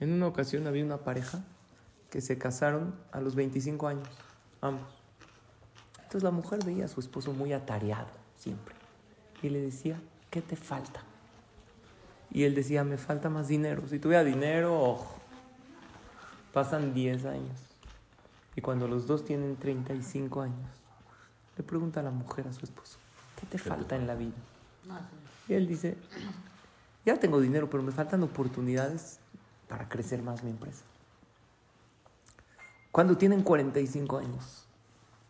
En una ocasión había una pareja que se casaron a los 25 años, ambos. Entonces la mujer veía a su esposo muy atareado siempre y le decía, ¿qué te falta? Y él decía, me falta más dinero. Si tuviera dinero, ojo. Pasan 10 años. Y cuando los dos tienen 35 años, le pregunta a la mujer a su esposo, ¿qué te falta en la vida? Y él dice, ya tengo dinero, pero me faltan oportunidades para crecer más mi empresa. Cuando tienen 45 años,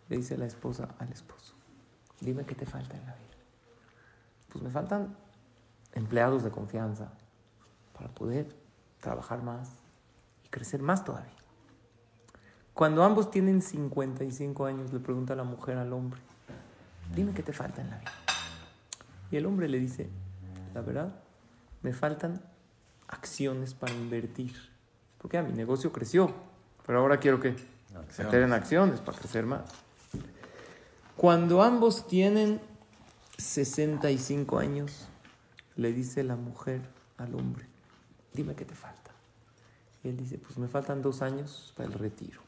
le dice la esposa al esposo, dime qué te falta en la vida. Pues me faltan empleados de confianza para poder trabajar más y crecer más todavía. Cuando ambos tienen 55 años, le pregunta la mujer al hombre, dime qué te falta en la vida. Y el hombre le dice, la verdad, me faltan acciones para invertir. Porque a mi negocio creció, pero ahora quiero que meter en acciones para crecer más. Cuando ambos tienen 65 años, le dice la mujer al hombre, dime qué te falta. Y él dice, pues me faltan dos años para el retiro.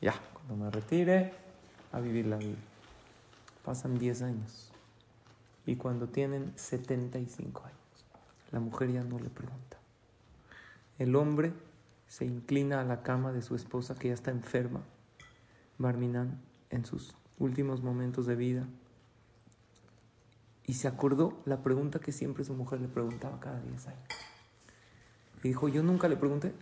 Ya, cuando me retire, a vivir la vida. Pasan 10 años. Y cuando tienen 75 años, la mujer ya no le pregunta. El hombre se inclina a la cama de su esposa que ya está enferma, Barminan, en sus últimos momentos de vida. Y se acordó la pregunta que siempre su mujer le preguntaba cada 10 años. Y dijo, yo nunca le pregunté.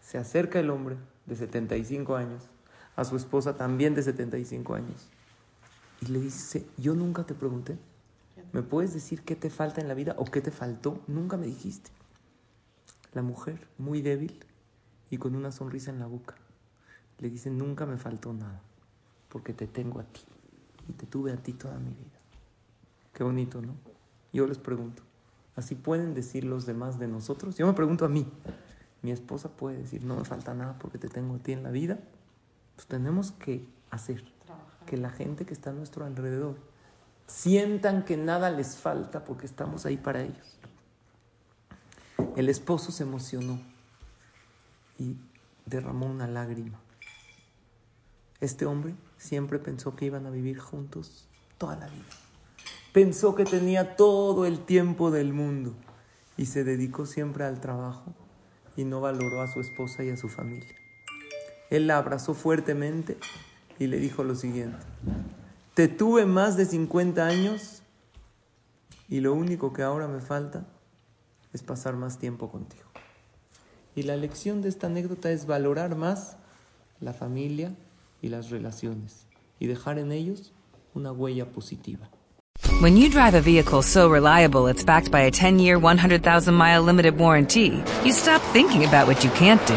Se acerca el hombre de 75 años a su esposa también de 75 años y le dice, yo nunca te pregunté. ¿Me puedes decir qué te falta en la vida o qué te faltó? Nunca me dijiste. La mujer, muy débil y con una sonrisa en la boca, le dice, nunca me faltó nada, porque te tengo a ti y te tuve a ti toda mi vida. Qué bonito, ¿no? Yo les pregunto, ¿así pueden decir los demás de nosotros? Yo me pregunto a mí, mi esposa puede decir, no me falta nada porque te tengo a ti en la vida. Pues tenemos que hacer que la gente que está a nuestro alrededor sientan que nada les falta porque estamos ahí para ellos. El esposo se emocionó y derramó una lágrima. Este hombre siempre pensó que iban a vivir juntos toda la vida. Pensó que tenía todo el tiempo del mundo y se dedicó siempre al trabajo y no valoró a su esposa y a su familia. Él la abrazó fuertemente y le dijo lo siguiente, te tuve más de 50 años y lo único que ahora me falta es pasar más tiempo contigo. Y la lección de esta anécdota es valorar más la familia y las relaciones y dejar en ellos una huella positiva. When you drive a vehicle so reliable it's backed by a 10-year, 100,000-mile limited warranty, you stop thinking about what you can't do